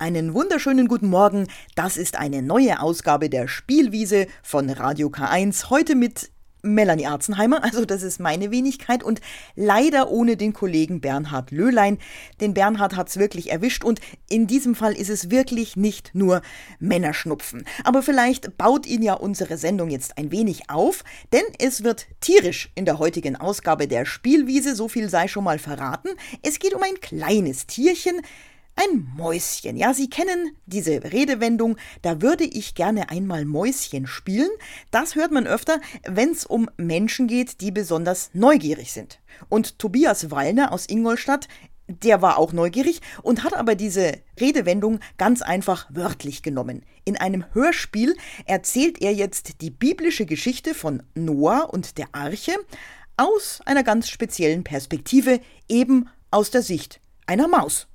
Einen wunderschönen guten Morgen. Das ist eine neue Ausgabe der Spielwiese von Radio K1. Heute mit Melanie Arzenheimer, also das ist meine Wenigkeit und leider ohne den Kollegen Bernhard Löhlein. Den Bernhard hat's wirklich erwischt und in diesem Fall ist es wirklich nicht nur Männerschnupfen. Aber vielleicht baut ihn ja unsere Sendung jetzt ein wenig auf, denn es wird tierisch in der heutigen Ausgabe der Spielwiese, so viel sei schon mal verraten. Es geht um ein kleines Tierchen, ein Mäuschen. Ja, Sie kennen diese Redewendung, da würde ich gerne einmal Mäuschen spielen. Das hört man öfter, wenn es um Menschen geht, die besonders neugierig sind. Und Tobias Wallner aus Ingolstadt, der war auch neugierig und hat aber diese Redewendung ganz einfach wörtlich genommen. In einem Hörspiel erzählt er jetzt die biblische Geschichte von Noah und der Arche aus einer ganz speziellen Perspektive, eben aus der Sicht einer Maus.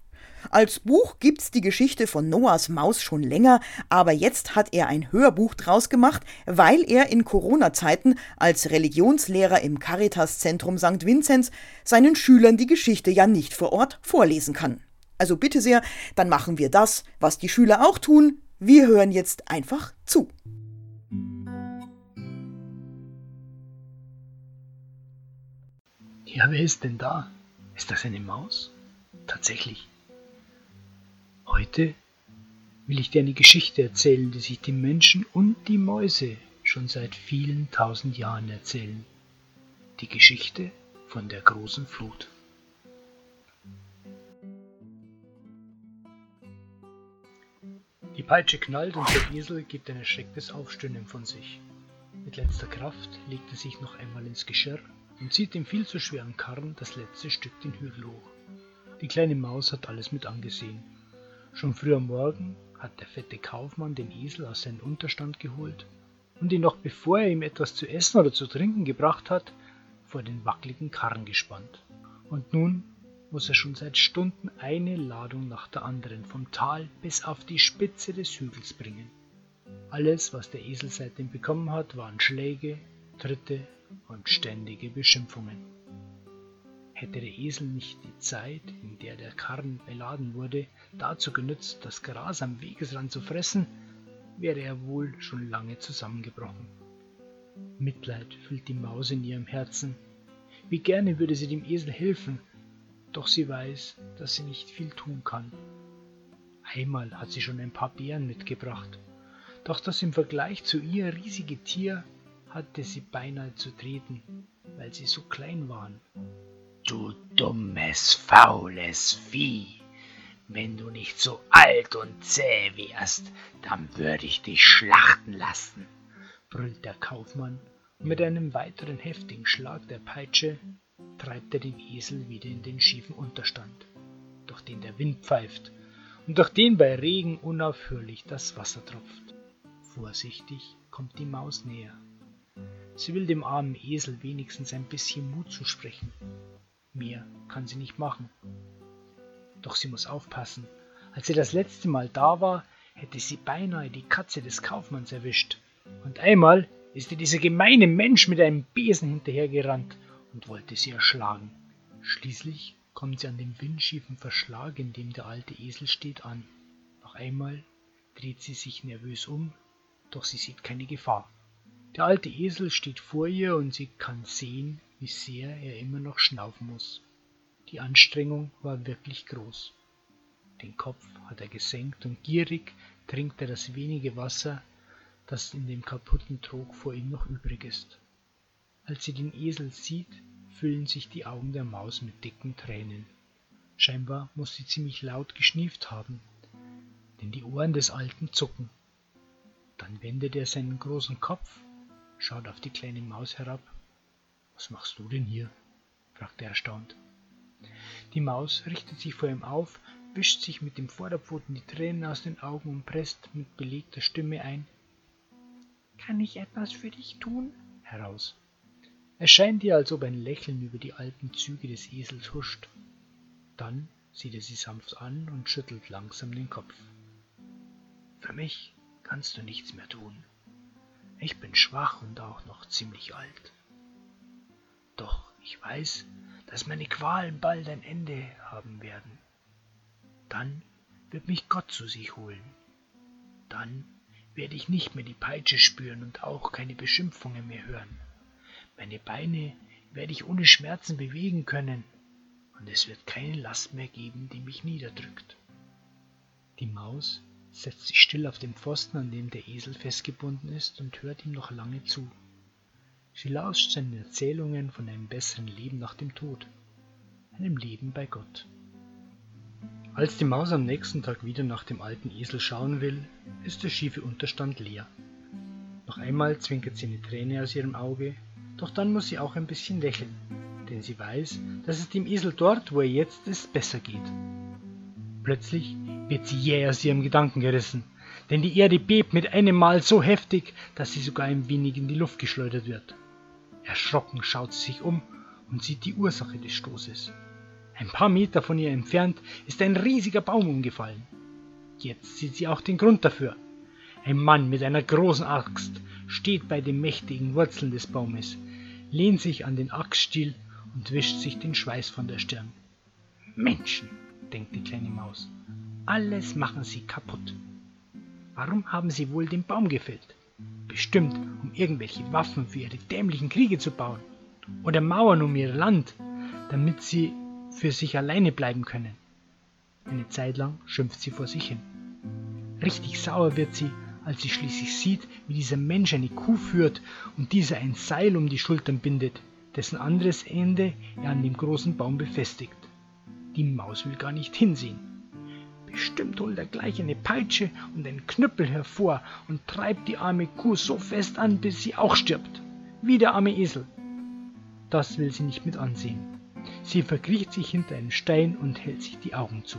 Als Buch gibt's die Geschichte von Noahs Maus schon länger, aber jetzt hat er ein Hörbuch draus gemacht, weil er in Corona-Zeiten als Religionslehrer im Caritas-Zentrum St. Vinzenz seinen Schülern die Geschichte ja nicht vor Ort vorlesen kann. Also bitte sehr, dann machen wir das, was die Schüler auch tun. Wir hören jetzt einfach zu. Ja, wer ist denn da? Ist das eine Maus? Tatsächlich. Heute will ich dir eine Geschichte erzählen, die sich die Menschen und die Mäuse schon seit vielen tausend Jahren erzählen. Die Geschichte von der großen Flut. Die Peitsche knallt und der Esel gibt ein erschrecktes Aufstöhnen von sich. Mit letzter Kraft legt er sich noch einmal ins Geschirr und zieht dem viel zu schweren Karren das letzte Stück den Hügel hoch. Die kleine Maus hat alles mit angesehen Schon früh am Morgen hat der fette Kaufmann den Esel aus seinem Unterstand geholt und ihn noch bevor er ihm etwas zu essen oder zu trinken gebracht hat, vor den wackeligen Karren gespannt. Und nun muss er schon seit Stunden eine Ladung nach der anderen vom Tal bis auf die Spitze des Hügels bringen. Alles, was der Esel seitdem bekommen hat, waren Schläge, Tritte und ständige Beschimpfungen. Hätte der Esel nicht die Zeit, in der der Karren beladen wurde, dazu genützt, das Gras am Wegesrand zu fressen, wäre er wohl schon lange zusammengebrochen. Mitleid füllt die Maus in ihrem Herzen. Wie gerne würde sie dem Esel helfen, doch sie weiß, dass sie nicht viel tun kann. Einmal hat sie schon ein paar Beeren mitgebracht, doch das im Vergleich zu ihr riesige Tier hatte sie beinahe zu treten, weil sie so klein waren Du dummes, faules Vieh. Wenn du nicht so alt und zäh wärst, dann würde ich dich schlachten lassen, brüllt der Kaufmann, und mit einem weiteren heftigen Schlag der Peitsche treibt er den Esel wieder in den schiefen Unterstand, durch den der Wind pfeift und durch den bei Regen unaufhörlich das Wasser tropft. Vorsichtig kommt die Maus näher. Sie will dem armen Esel wenigstens ein bisschen Mut zusprechen, Mehr kann sie nicht machen. Doch sie muss aufpassen. Als sie das letzte Mal da war, hätte sie beinahe die Katze des Kaufmanns erwischt. Und einmal ist ihr dieser gemeine Mensch mit einem Besen hinterhergerannt und wollte sie erschlagen. Schließlich kommt sie an dem windschiefen Verschlag, in dem der alte Esel steht, an. Noch einmal dreht sie sich nervös um, doch sie sieht keine Gefahr. Der alte Esel steht vor ihr und sie kann sehen, wie sehr er immer noch schnaufen muss. Die Anstrengung war wirklich groß. Den Kopf hat er gesenkt und gierig trinkt er das wenige Wasser, das in dem kaputten Trog vor ihm noch übrig ist. Als sie den Esel sieht, füllen sich die Augen der Maus mit dicken Tränen. Scheinbar muss sie ziemlich laut geschnieft haben, denn die Ohren des Alten zucken. Dann wendet er seinen großen Kopf, schaut auf die kleine Maus herab was machst du denn hier? fragte er erstaunt. Die Maus richtet sich vor ihm auf, wischt sich mit dem Vorderpfoten die Tränen aus den Augen und presst mit belegter Stimme ein Kann ich etwas für dich tun? heraus. Es scheint ihr, als ob ein Lächeln über die alten Züge des Esels huscht. Dann sieht er sie sanft an und schüttelt langsam den Kopf. Für mich kannst du nichts mehr tun. Ich bin schwach und auch noch ziemlich alt. Doch ich weiß, dass meine Qualen bald ein Ende haben werden. Dann wird mich Gott zu sich holen. Dann werde ich nicht mehr die Peitsche spüren und auch keine Beschimpfungen mehr hören. Meine Beine werde ich ohne Schmerzen bewegen können, und es wird keine Last mehr geben, die mich niederdrückt. Die Maus setzt sich still auf den Pfosten, an dem der Esel festgebunden ist, und hört ihm noch lange zu. Sie lauscht seinen Erzählungen von einem besseren Leben nach dem Tod, einem Leben bei Gott. Als die Maus am nächsten Tag wieder nach dem alten Esel schauen will, ist der schiefe Unterstand leer. Noch einmal zwinkert sie eine Träne aus ihrem Auge, doch dann muss sie auch ein bisschen lächeln, denn sie weiß, dass es dem Esel dort, wo er jetzt ist, besser geht. Plötzlich wird sie jäh aus ihrem Gedanken gerissen, denn die Erde bebt mit einem Mal so heftig, dass sie sogar ein wenig in die Luft geschleudert wird. Erschrocken schaut sie sich um und sieht die Ursache des Stoßes. Ein paar Meter von ihr entfernt ist ein riesiger Baum umgefallen. Jetzt sieht sie auch den Grund dafür. Ein Mann mit einer großen Axt steht bei den mächtigen Wurzeln des Baumes, lehnt sich an den Axtstiel und wischt sich den Schweiß von der Stirn. Menschen, denkt die kleine Maus, alles machen sie kaputt. Warum haben sie wohl den Baum gefällt? Bestimmt, irgendwelche Waffen für ihre dämlichen Kriege zu bauen. Oder Mauern um ihr Land, damit sie für sich alleine bleiben können. Eine Zeit lang schimpft sie vor sich hin. Richtig sauer wird sie, als sie schließlich sieht, wie dieser Mensch eine Kuh führt und dieser ein Seil um die Schultern bindet, dessen anderes Ende er an dem großen Baum befestigt. Die Maus will gar nicht hinsehen. Bestimmt holt er gleich eine Peitsche und einen Knüppel hervor und treibt die arme Kuh so fest an, bis sie auch stirbt. Wie der arme Esel. Das will sie nicht mit ansehen. Sie verkriecht sich hinter einen Stein und hält sich die Augen zu.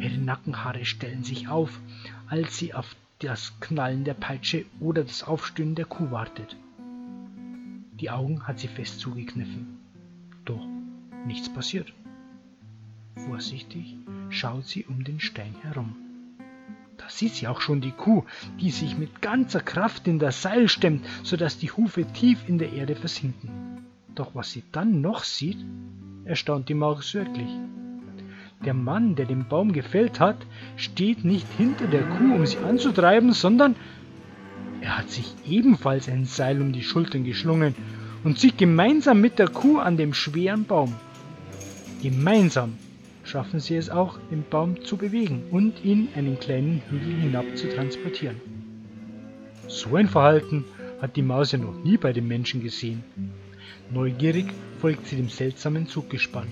Ihre Nackenhaare stellen sich auf, als sie auf das Knallen der Peitsche oder das Aufstöhnen der Kuh wartet. Die Augen hat sie fest zugekniffen. Doch nichts passiert. Vorsichtig schaut sie um den Stein herum. Da sieht sie auch schon die Kuh, die sich mit ganzer Kraft in das Seil stemmt, sodass die Hufe tief in der Erde versinken. Doch was sie dann noch sieht, erstaunt die Maus wirklich. Der Mann, der den Baum gefällt hat, steht nicht hinter der Kuh, um sie anzutreiben, sondern er hat sich ebenfalls ein Seil um die Schultern geschlungen und zieht gemeinsam mit der Kuh an dem schweren Baum. Gemeinsam schaffen sie es auch, den Baum zu bewegen und ihn einen kleinen Hügel hinab zu transportieren. So ein Verhalten hat die Maus ja noch nie bei den Menschen gesehen. Neugierig folgt sie dem seltsamen Zuggespann.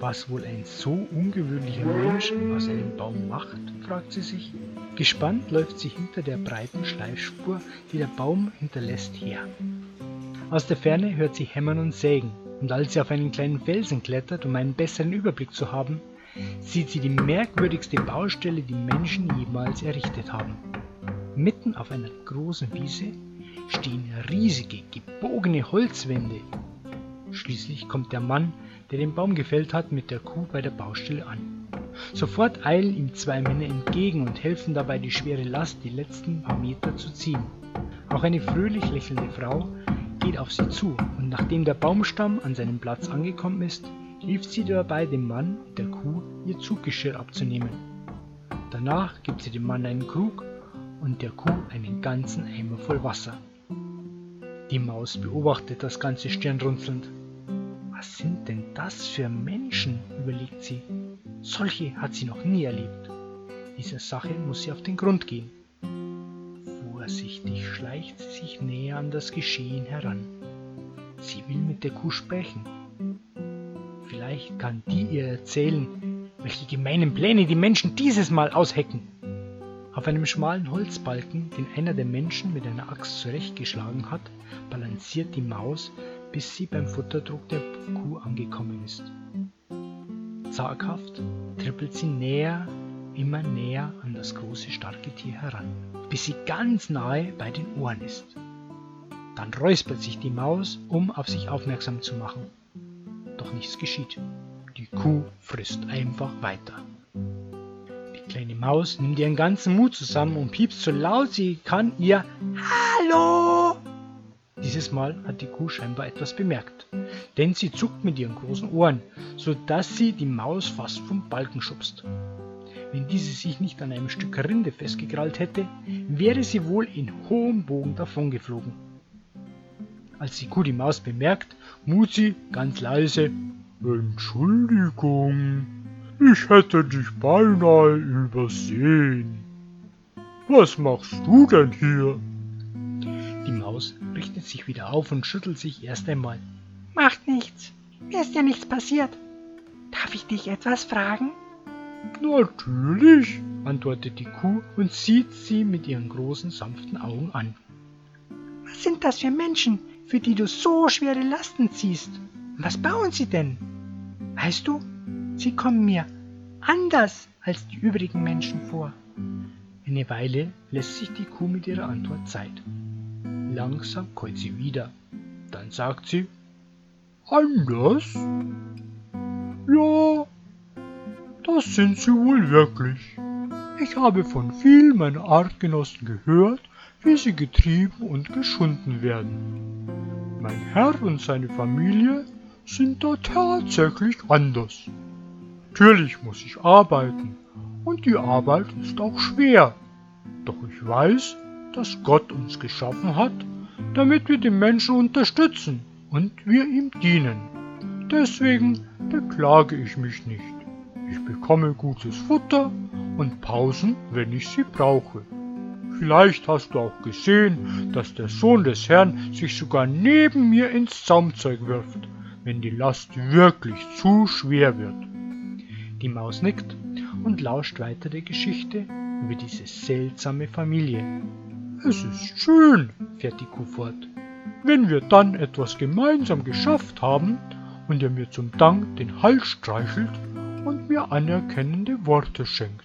Was wohl ein so ungewöhnlicher Mensch aus einem Baum macht, fragt sie sich. Gespannt läuft sie hinter der breiten Schleifspur, die der Baum hinterlässt, her. Aus der Ferne hört sie Hämmern und Sägen, und als sie auf einen kleinen Felsen klettert, um einen besseren Überblick zu haben, sieht sie die merkwürdigste Baustelle, die Menschen jemals errichtet haben. Mitten auf einer großen Wiese stehen riesige, gebogene Holzwände. Schließlich kommt der Mann, der den Baum gefällt hat, mit der Kuh bei der Baustelle an. Sofort eilen ihm zwei Männer entgegen und helfen dabei, die schwere Last die letzten paar Meter zu ziehen. Auch eine fröhlich lächelnde Frau geht auf sie zu und nachdem der Baumstamm an seinem Platz angekommen ist, hilft sie dabei dem Mann und der Kuh ihr Zuggeschirr abzunehmen. Danach gibt sie dem Mann einen Krug und der Kuh einen ganzen Eimer voll Wasser. Die Maus beobachtet das ganze stirnrunzelnd. Was sind denn das für Menschen? überlegt sie. Solche hat sie noch nie erlebt. Dieser Sache muss sie auf den Grund gehen. An das Geschehen heran. Sie will mit der Kuh sprechen. Vielleicht kann die ihr erzählen, welche gemeinen Pläne die Menschen dieses Mal aushecken. Auf einem schmalen Holzbalken, den einer der Menschen mit einer Axt zurechtgeschlagen hat, balanciert die Maus, bis sie beim Futterdruck der Kuh angekommen ist. Zaghaft trippelt sie näher, immer näher an das große starke Tier heran, bis sie ganz nahe bei den Ohren ist. Dann räuspert sich die Maus, um auf sich aufmerksam zu machen. Doch nichts geschieht. Die Kuh frisst einfach weiter kleine Maus nimmt ihren ganzen Mut zusammen und piepst so laut sie kann ihr Hallo! Dieses Mal hat die Kuh scheinbar etwas bemerkt, denn sie zuckt mit ihren großen Ohren, so dass sie die Maus fast vom Balken schubst. wenn diese sich nicht an einem Stück Rinde festgekrallt hätte, wäre sie wohl in hohem Bogen davongeflogen. Als die Kuh die Maus bemerkt, mut sie ganz leise Entschuldigung, ich hätte dich beinahe übersehen. Was machst du denn hier? Die Maus richtet sich wieder auf und schüttelt sich erst einmal. Macht nichts. Mir ist ja nichts passiert. Darf ich dich etwas fragen? Natürlich, antwortet die Kuh und sieht sie mit ihren großen, sanften Augen an. Was sind das für Menschen, für die du so schwere Lasten ziehst? Was bauen sie denn? Weißt du, sie kommen mir anders als die übrigen Menschen vor. Eine Weile lässt sich die Kuh mit ihrer Antwort Zeit. Langsam keult sie wieder. Dann sagt sie, anders? Ja, das sind sie wohl wirklich. Ich habe von vielen meiner Artgenossen gehört, wie sie getrieben und geschunden werden. Mein Herr und seine Familie sind da tatsächlich anders. Natürlich muss ich arbeiten und die Arbeit ist auch schwer. Doch ich weiß, dass Gott uns geschaffen hat, damit wir den Menschen unterstützen und wir ihm dienen. Deswegen beklage ich mich nicht. Ich bekomme gutes Futter und Pausen, wenn ich sie brauche. Vielleicht hast du auch gesehen, dass der Sohn des Herrn sich sogar neben mir ins Zaumzeug wirft, wenn die Last wirklich zu schwer wird. Die Maus nickt und lauscht weiter der Geschichte über diese seltsame Familie. Es ist schön, fährt die Kuh fort, wenn wir dann etwas gemeinsam geschafft haben und er mir zum Dank den Hals streichelt und mir anerkennende Worte schenkt.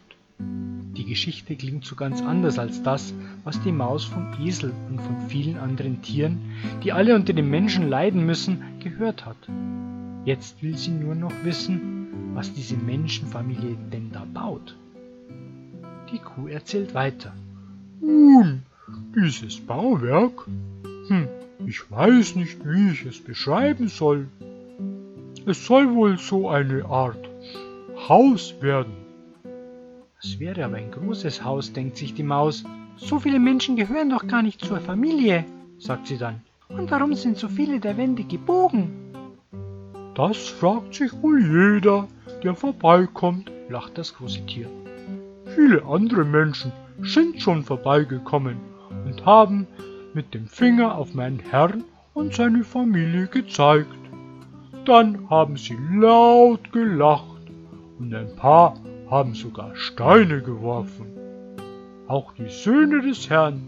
Die Geschichte klingt so ganz anders als das, was die Maus vom Esel und von vielen anderen Tieren, die alle unter den Menschen leiden müssen, gehört hat. Jetzt will sie nur noch wissen, was diese Menschenfamilie denn da baut. Die Kuh erzählt weiter. Nun, dieses Bauwerk? Hm, ich weiß nicht, wie ich es beschreiben soll. Es soll wohl so eine Art Haus werden. Das wäre aber ein großes Haus, denkt sich die Maus. So viele Menschen gehören doch gar nicht zur Familie, sagt sie dann. Und warum sind so viele der Wände gebogen? Das fragt sich wohl jeder, der vorbeikommt, lacht das große Tier. Viele andere Menschen sind schon vorbeigekommen und haben mit dem Finger auf meinen Herrn und seine Familie gezeigt. Dann haben sie laut gelacht und ein paar haben sogar Steine geworfen. Auch die Söhne des Herrn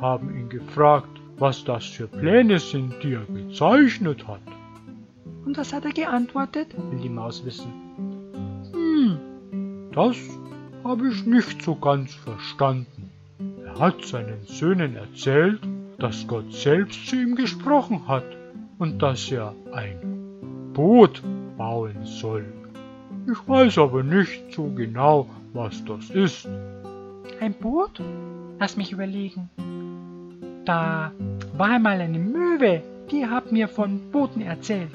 haben ihn gefragt, was das für Pläne sind, die er gezeichnet hat. Und was hat er geantwortet? will die Maus wissen. Hm, das habe ich nicht so ganz verstanden. Er hat seinen Söhnen erzählt, dass Gott selbst zu ihm gesprochen hat und dass er ein Boot bauen soll. Ich weiß aber nicht so genau, was das ist. Ein Boot? Lass mich überlegen. Da war einmal eine Möwe, die hat mir von Booten erzählt.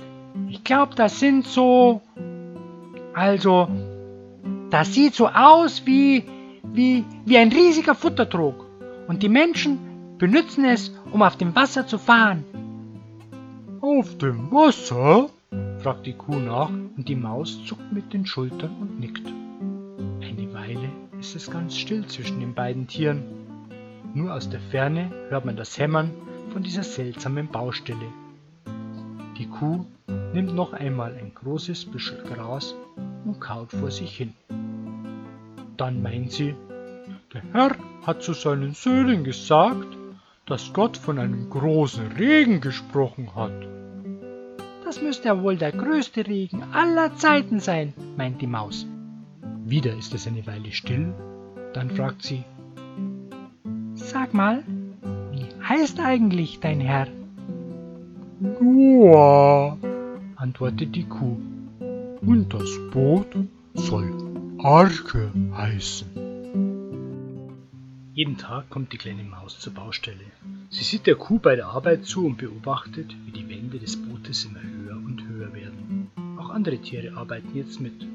Ich glaube, das sind so... Also, das sieht so aus wie, wie, wie ein riesiger Futtertrog. Und die Menschen benutzen es, um auf dem Wasser zu fahren. Auf dem Wasser? Fragt die Kuh nach und die Maus zuckt mit den Schultern und nickt. Eine Weile ist es ganz still zwischen den beiden Tieren. Nur aus der Ferne hört man das Hämmern von dieser seltsamen Baustelle. Die Kuh nimmt noch einmal ein großes Büschel Gras und kaut vor sich hin. Dann meint sie, der Herr hat zu seinen Söhnen gesagt, dass Gott von einem großen Regen gesprochen hat. Das müsste ja wohl der größte Regen aller Zeiten sein, meint die Maus. Wieder ist es eine Weile still, dann fragt sie, Sag mal, wie heißt eigentlich dein Herr? Noah, antwortet die Kuh, und das Boot soll Arke heißen. Jeden Tag kommt die kleine Maus zur Baustelle. Sie sieht der Kuh bei der Arbeit zu und beobachtet, wie die Wände des Bootes immer höher andere Tiere arbeiten jetzt mit.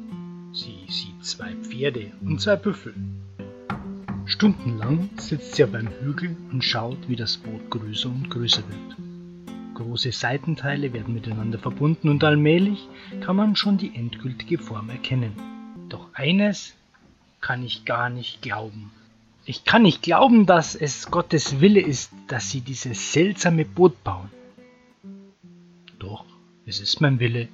Sie sieht zwei Pferde und zwei Büffel. Stundenlang sitzt sie auf einem Hügel und schaut, wie das Boot größer und größer wird. Große Seitenteile werden miteinander verbunden und allmählich kann man schon die endgültige Form erkennen. Doch eines kann ich gar nicht glauben. Ich kann nicht glauben, dass es Gottes Wille ist, dass sie dieses seltsame Boot bauen. Doch, es ist mein Wille,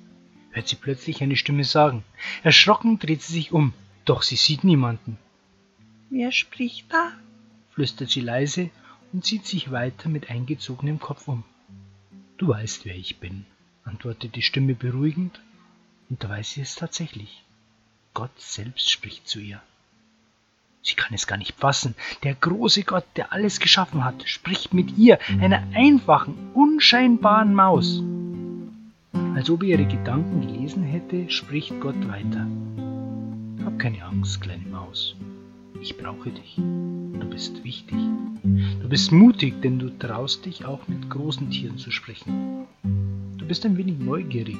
hört sie plötzlich eine Stimme sagen. Erschrocken dreht sie sich um, doch sie sieht niemanden. Wer spricht da? flüstert sie leise und sieht sich weiter mit eingezogenem Kopf um. Du weißt, wer ich bin, antwortet die Stimme beruhigend, und da weiß sie es tatsächlich. Gott selbst spricht zu ihr. Sie kann es gar nicht fassen. Der große Gott, der alles geschaffen hat, spricht mit ihr, einer einfachen, unscheinbaren Maus. Als ob er ihre Gedanken gelesen hätte, spricht Gott weiter. Hab keine Angst, kleine Maus. Ich brauche dich. Du bist wichtig. Du bist mutig, denn du traust dich auch mit großen Tieren zu sprechen. Du bist ein wenig neugierig,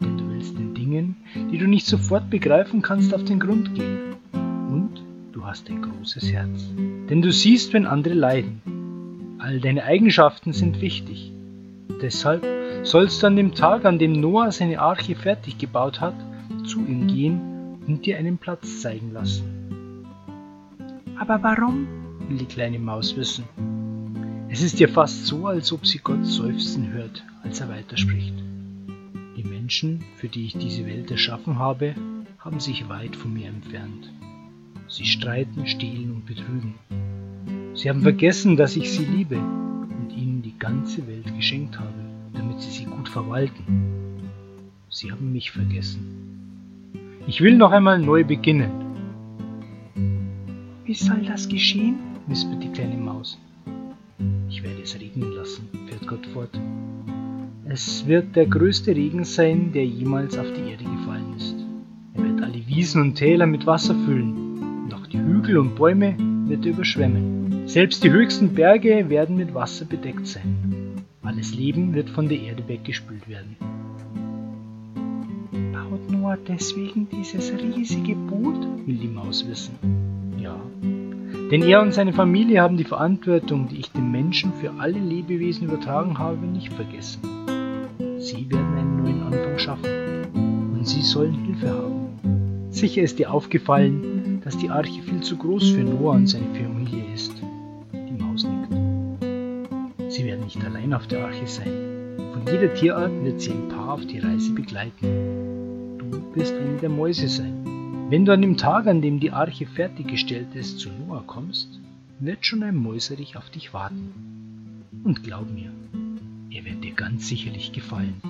denn du willst den Dingen, die du nicht sofort begreifen kannst, auf den Grund gehen. Und du hast ein großes Herz. Denn du siehst, wenn andere leiden. All deine Eigenschaften sind wichtig. Deshalb sollst du an dem Tag, an dem Noah seine Arche fertig gebaut hat, zu ihm gehen und dir einen Platz zeigen lassen. Aber warum? will die kleine Maus wissen. Es ist ihr fast so, als ob sie Gott seufzen hört, als er weiterspricht. Die Menschen, für die ich diese Welt erschaffen habe, haben sich weit von mir entfernt. Sie streiten, stehlen und betrügen. Sie haben vergessen, dass ich sie liebe und ihnen die ganze Welt geschenkt habe, damit sie sie gut verwalten. Sie haben mich vergessen. Ich will noch einmal neu beginnen. Wie soll das geschehen? wispert die kleine Maus. Ich werde es regnen lassen, fährt Gott fort. Es wird der größte Regen sein, der jemals auf die Erde gefallen ist. Er wird alle Wiesen und Täler mit Wasser füllen die Hügel und Bäume wird er überschwemmen. Selbst die höchsten Berge werden mit Wasser bedeckt sein. Alles Leben wird von der Erde weggespült werden. Baut Noah deswegen dieses riesige Boot? will die Maus wissen. Ja, denn er und seine Familie haben die Verantwortung, die ich den Menschen für alle Lebewesen übertragen habe, nicht vergessen. Sie werden einen neuen Anfang schaffen und sie sollen Hilfe haben. Sicher ist dir aufgefallen, dass die Arche viel zu groß für Noah und seine Familie nicht allein auf der Arche sein. Von jeder Tierart wird sie ein Paar auf die Reise begleiten. Du wirst eine der Mäuse sein. Wenn du an dem Tag, an dem die Arche fertiggestellt ist, zu Noah kommst, wird schon ein Mäuserich auf dich warten. Und glaub mir, er wird dir ganz sicherlich gefallen.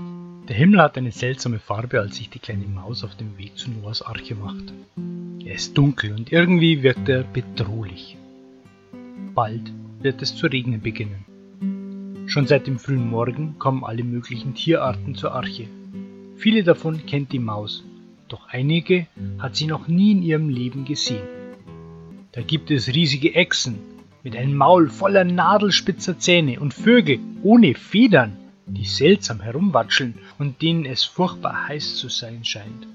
Der Himmel hat eine seltsame Farbe, als sich die kleine Maus auf dem Weg zu Noahs Arche macht. Er ist dunkel und irgendwie wirkt er bedrohlich. Bald wird es zu regnen beginnen. Schon seit dem frühen Morgen kommen alle möglichen Tierarten zur Arche. Viele davon kennt die Maus, doch einige hat sie noch nie in ihrem Leben gesehen. Da gibt es riesige Echsen mit einem Maul voller nadelspitzer Zähne und Vögel ohne Federn, die seltsam herumwatscheln und denen es furchtbar heiß zu sein scheint.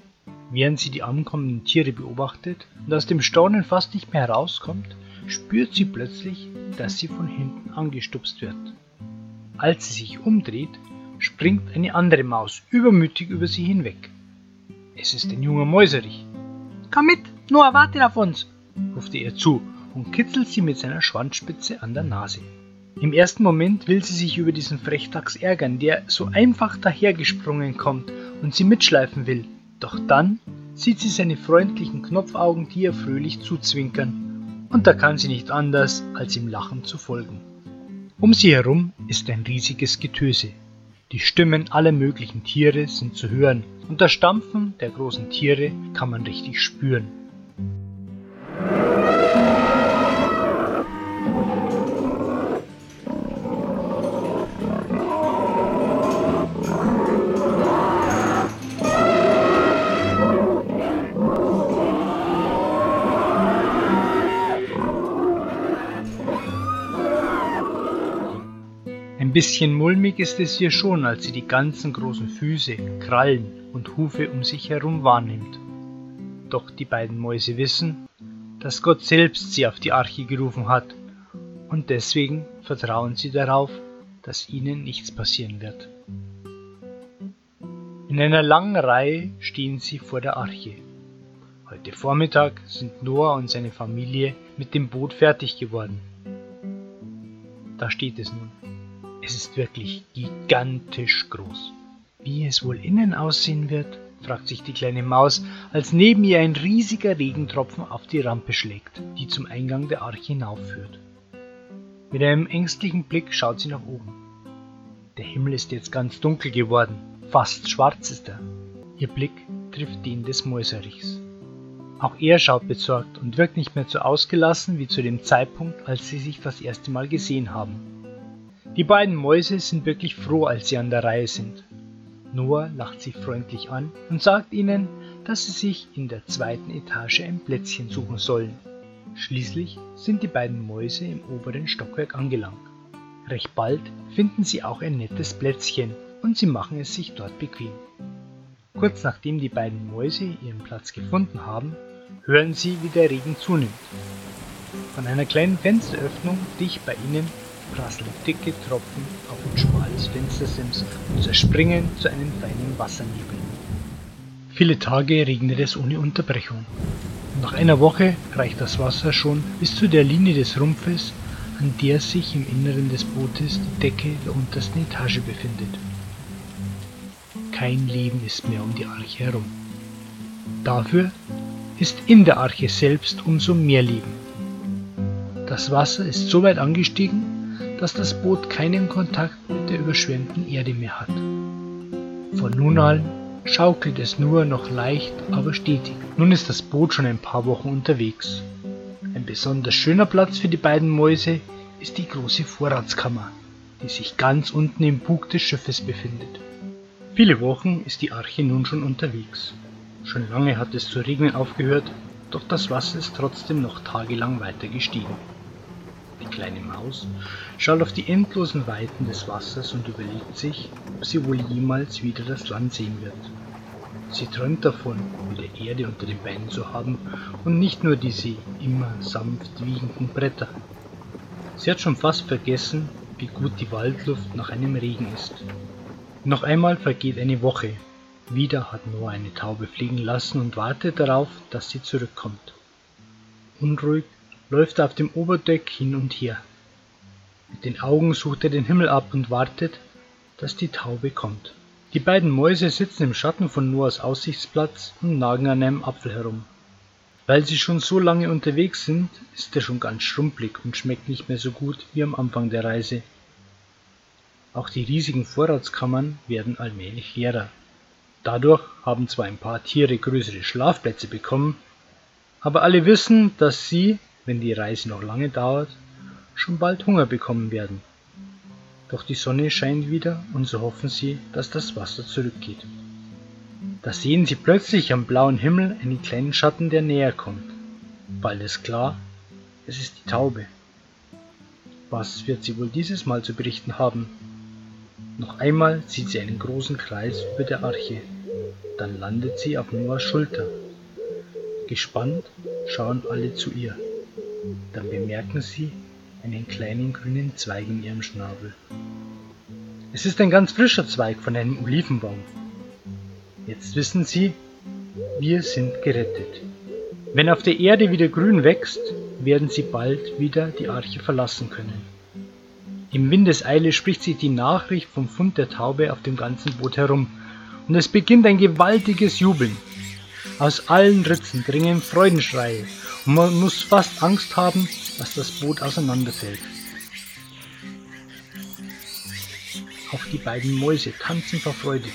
Während sie die ankommenden Tiere beobachtet und aus dem Staunen fast nicht mehr herauskommt, spürt sie plötzlich, dass sie von hinten angestupst wird. Als sie sich umdreht, springt eine andere Maus übermütig über sie hinweg. Es ist ein junger Mäuserich. Komm mit, Noah wartet auf uns, ruft er zu und kitzelt sie mit seiner Schwanzspitze an der Nase. Im ersten Moment will sie sich über diesen Frechdachs ärgern, der so einfach dahergesprungen kommt und sie mitschleifen will. Doch dann sieht sie seine freundlichen Knopfaugen, die ihr fröhlich zuzwinkern, und da kann sie nicht anders, als ihm lachend zu folgen. Um sie herum ist ein riesiges Getöse. Die Stimmen aller möglichen Tiere sind zu hören, und das Stampfen der großen Tiere kann man richtig spüren. Bisschen mulmig ist es ihr schon, als sie die ganzen großen Füße, Krallen und Hufe um sich herum wahrnimmt. Doch die beiden Mäuse wissen, dass Gott selbst sie auf die Arche gerufen hat, und deswegen vertrauen sie darauf, dass ihnen nichts passieren wird. In einer langen Reihe stehen sie vor der Arche. Heute Vormittag sind Noah und seine Familie mit dem Boot fertig geworden. Da steht es nun. Es ist wirklich gigantisch groß. Wie es wohl innen aussehen wird, fragt sich die kleine Maus, als neben ihr ein riesiger Regentropfen auf die Rampe schlägt, die zum Eingang der Arche hinaufführt. Mit einem ängstlichen Blick schaut sie nach oben. Der Himmel ist jetzt ganz dunkel geworden, fast schwarz ist er. Ihr Blick trifft den des Mäuserichs. Auch er schaut besorgt und wirkt nicht mehr so ausgelassen wie zu dem Zeitpunkt, als sie sich das erste Mal gesehen haben. Die beiden Mäuse sind wirklich froh, als sie an der Reihe sind. Noah lacht sie freundlich an und sagt ihnen, dass sie sich in der zweiten Etage ein Plätzchen suchen sollen. Schließlich sind die beiden Mäuse im oberen Stockwerk angelangt. Recht bald finden sie auch ein nettes Plätzchen und sie machen es sich dort bequem. Kurz nachdem die beiden Mäuse ihren Platz gefunden haben, hören sie, wie der Regen zunimmt. Von einer kleinen Fensteröffnung dicht bei ihnen prasseln dicke Tropfen auf ein schmales Fenstersims und zerspringen zu einem feinen Wassernebel. Viele Tage regnet es ohne Unterbrechung. Nach einer Woche reicht das Wasser schon bis zu der Linie des Rumpfes, an der sich im Inneren des Bootes die Decke der untersten Etage befindet. Kein Leben ist mehr um die Arche herum. Dafür ist in der Arche selbst umso mehr Leben. Das Wasser ist so weit angestiegen, dass das Boot keinen Kontakt mit der überschwemmten Erde mehr hat. Von nun an schaukelt es nur noch leicht, aber stetig. Nun ist das Boot schon ein paar Wochen unterwegs. Ein besonders schöner Platz für die beiden Mäuse ist die große Vorratskammer, die sich ganz unten im Bug des Schiffes befindet. Viele Wochen ist die Arche nun schon unterwegs. Schon lange hat es zu regnen aufgehört, doch das Wasser ist trotzdem noch tagelang weiter gestiegen. Die kleine Maus schaut auf die endlosen Weiten des Wassers und überlegt sich, ob sie wohl jemals wieder das Land sehen wird. Sie träumt davon, wieder Erde unter den Beinen zu haben und nicht nur diese immer sanft wiegenden Bretter. Sie hat schon fast vergessen, wie gut die Waldluft nach einem Regen ist. Noch einmal vergeht eine Woche. Wieder hat Noah eine Taube fliegen lassen und wartet darauf, dass sie zurückkommt. Unruhig läuft er auf dem Oberdeck hin und her. Mit den Augen sucht er den Himmel ab und wartet, dass die Taube kommt. Die beiden Mäuse sitzen im Schatten von Noahs Aussichtsplatz und nagen an einem Apfel herum. Weil sie schon so lange unterwegs sind, ist er schon ganz schrumpelig und schmeckt nicht mehr so gut wie am Anfang der Reise. Auch die riesigen Vorratskammern werden allmählich leerer. Dadurch haben zwar ein paar Tiere größere Schlafplätze bekommen, aber alle wissen, dass sie, wenn die Reise noch lange dauert, schon bald Hunger bekommen werden. Doch die Sonne scheint wieder und so hoffen sie, dass das Wasser zurückgeht. Da sehen sie plötzlich am blauen Himmel einen kleinen Schatten, der näher kommt. Bald ist klar, es ist die Taube. Was wird sie wohl dieses Mal zu berichten haben? Noch einmal zieht sie einen großen Kreis über der Arche. Dann landet sie auf Noahs Schulter. Gespannt schauen alle zu ihr. Dann bemerken sie einen kleinen grünen Zweig in ihrem Schnabel. Es ist ein ganz frischer Zweig von einem Olivenbaum. Jetzt wissen sie, wir sind gerettet. Wenn auf der Erde wieder grün wächst, werden sie bald wieder die Arche verlassen können. Im Windeseile spricht sich die Nachricht vom Fund der Taube auf dem ganzen Boot herum und es beginnt ein gewaltiges Jubeln. Aus allen Ritzen dringen Freudenschreie man muss fast Angst haben, dass das Boot auseinanderfällt. Auch die beiden Mäuse tanzen vor Freude.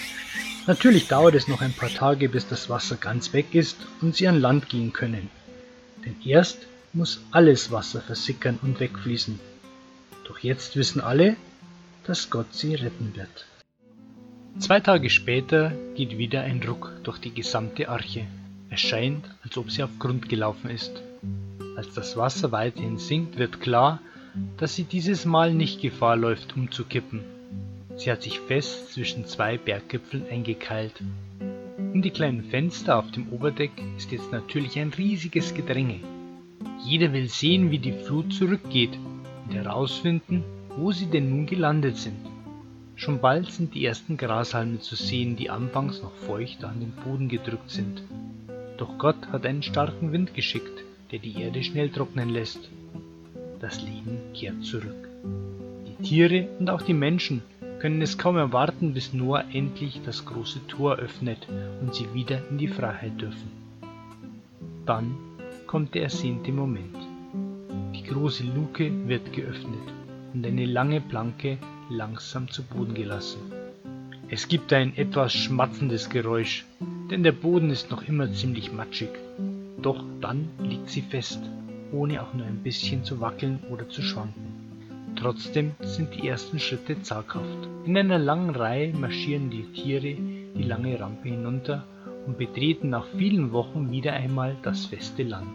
Natürlich dauert es noch ein paar Tage, bis das Wasser ganz weg ist und sie an Land gehen können. Denn erst muss alles Wasser versickern und wegfließen. Doch jetzt wissen alle, dass Gott sie retten wird. Zwei Tage später geht wieder ein Ruck durch die gesamte Arche. Es scheint, als ob sie auf Grund gelaufen ist. Als das Wasser weiterhin sinkt, wird klar, dass sie dieses Mal nicht Gefahr läuft, umzukippen. Sie hat sich fest zwischen zwei Berggipfeln eingekeilt. Um die kleinen Fenster auf dem Oberdeck ist jetzt natürlich ein riesiges Gedränge. Jeder will sehen, wie die Flut zurückgeht und herausfinden, wo sie denn nun gelandet sind. Schon bald sind die ersten Grashalme zu sehen, die anfangs noch feucht an den Boden gedrückt sind. Doch Gott hat einen starken Wind geschickt, der die Erde schnell trocknen lässt. Das Leben kehrt zurück. Die Tiere und auch die Menschen können es kaum erwarten, bis Noah endlich das große Tor öffnet und sie wieder in die Freiheit dürfen. Dann kommt der ersehnte Moment. Die große Luke wird geöffnet und eine lange Planke langsam zu Boden gelassen. Es gibt ein etwas schmatzendes Geräusch, denn der Boden ist noch immer ziemlich matschig. Doch dann liegt sie fest, ohne auch nur ein bisschen zu wackeln oder zu schwanken. Trotzdem sind die ersten Schritte zaghaft. In einer langen Reihe marschieren die Tiere die lange Rampe hinunter und betreten nach vielen Wochen wieder einmal das feste Land.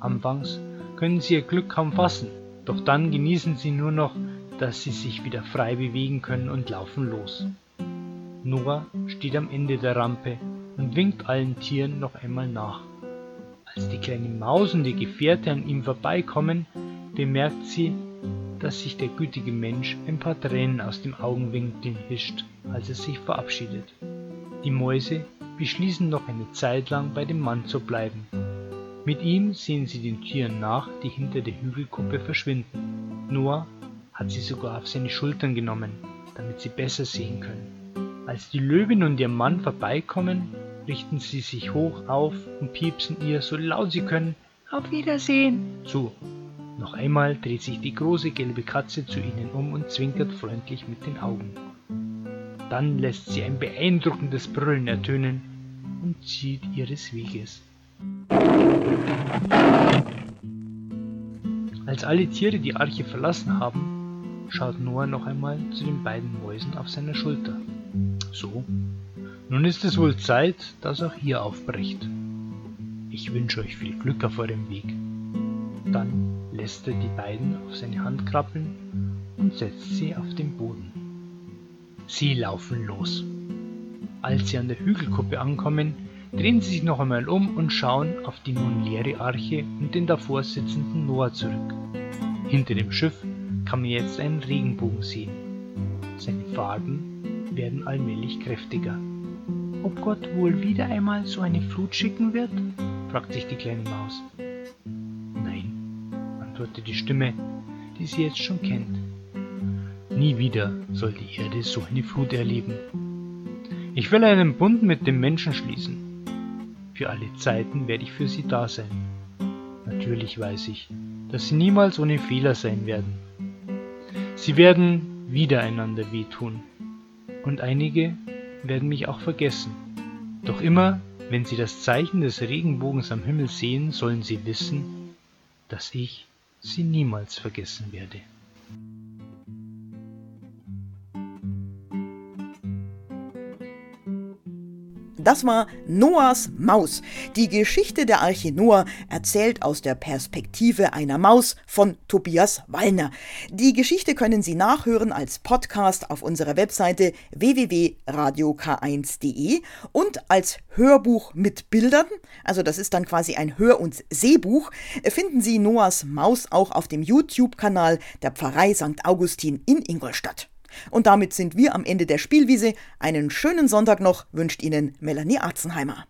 Anfangs können sie ihr Glück kaum fassen, doch dann genießen sie nur noch, dass sie sich wieder frei bewegen können und laufen los. Noah steht am Ende der Rampe und winkt allen Tieren noch einmal nach. Als die kleine Maus und ihr Gefährte an ihm vorbeikommen, bemerkt sie, dass sich der gütige Mensch ein paar Tränen aus dem Augenwinkel wischt, als er sich verabschiedet. Die Mäuse beschließen noch eine Zeit lang bei dem Mann zu bleiben. Mit ihm sehen sie den Tieren nach, die hinter der Hügelkuppe verschwinden. Noah hat sie sogar auf seine Schultern genommen, damit sie besser sehen können. Als die Löwin und ihr Mann vorbeikommen, richten sie sich hoch auf und piepsen ihr so laut sie können Auf Wiedersehen zu. Noch einmal dreht sich die große gelbe Katze zu ihnen um und zwinkert freundlich mit den Augen. Dann lässt sie ein beeindruckendes Brüllen ertönen und zieht ihres Weges. Als alle Tiere die Arche verlassen haben, schaut Noah noch einmal zu den beiden Mäusen auf seiner Schulter. So, nun ist es wohl Zeit, dass auch ihr aufbrecht. Ich wünsche euch viel Glück auf eurem Weg. Dann lässt er die beiden auf seine Hand krabbeln und setzt sie auf den Boden. Sie laufen los. Als sie an der Hügelkuppe ankommen, drehen sie sich noch einmal um und schauen auf die nun leere Arche und den davor sitzenden Noah zurück. Hinter dem Schiff kann man jetzt einen Regenbogen sehen. Seine Farben werden allmählich kräftiger. Ob Gott wohl wieder einmal so eine Flut schicken wird? fragt sich die kleine Maus. Nein, antwortet die Stimme, die sie jetzt schon kennt. Nie wieder soll die Erde so eine Flut erleben. Ich will einen Bund mit dem Menschen schließen. Für alle Zeiten werde ich für sie da sein. Natürlich weiß ich, dass sie niemals ohne Fehler sein werden. Sie werden wieder einander wehtun und einige werden mich auch vergessen. Doch immer, wenn sie das Zeichen des Regenbogens am Himmel sehen, sollen sie wissen, dass ich sie niemals vergessen werde. Das war Noahs Maus. Die Geschichte der Arche Noah erzählt aus der Perspektive einer Maus von Tobias Wallner. Die Geschichte können Sie nachhören als Podcast auf unserer Webseite www.radiok1.de und als Hörbuch mit Bildern, also das ist dann quasi ein Hör- und Sehbuch, finden Sie Noahs Maus auch auf dem YouTube-Kanal der Pfarrei St. Augustin in Ingolstadt. Und damit sind wir am Ende der Spielwiese. Einen schönen Sonntag noch wünscht Ihnen Melanie Arzenheimer.